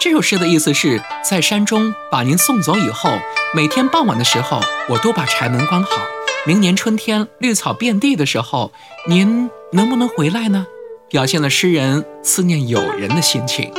这首诗的意思是在山中把您送走以后，每天傍晚的时候，我都把柴门关好。明年春天绿草遍地的时候，您能不能回来呢？表现了诗人思念友人的心情。